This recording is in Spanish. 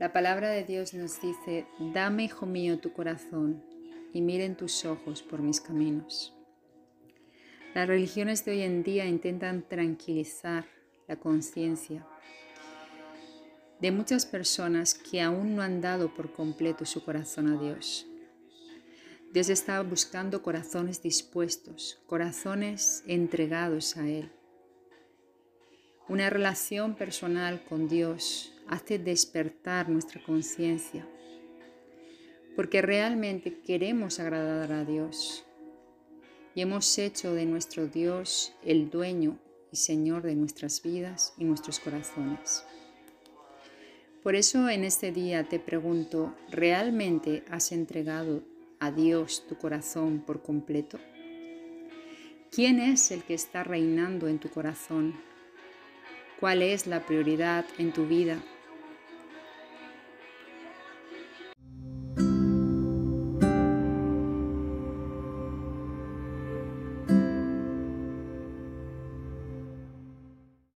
La palabra de Dios nos dice, dame, hijo mío, tu corazón y miren tus ojos por mis caminos. Las religiones de hoy en día intentan tranquilizar la conciencia de muchas personas que aún no han dado por completo su corazón a Dios. Dios está buscando corazones dispuestos, corazones entregados a Él. Una relación personal con Dios hace despertar nuestra conciencia, porque realmente queremos agradar a Dios y hemos hecho de nuestro Dios el dueño y Señor de nuestras vidas y nuestros corazones. Por eso en este día te pregunto, ¿realmente has entregado a Dios tu corazón por completo? ¿Quién es el que está reinando en tu corazón? ¿Cuál es la prioridad en tu vida?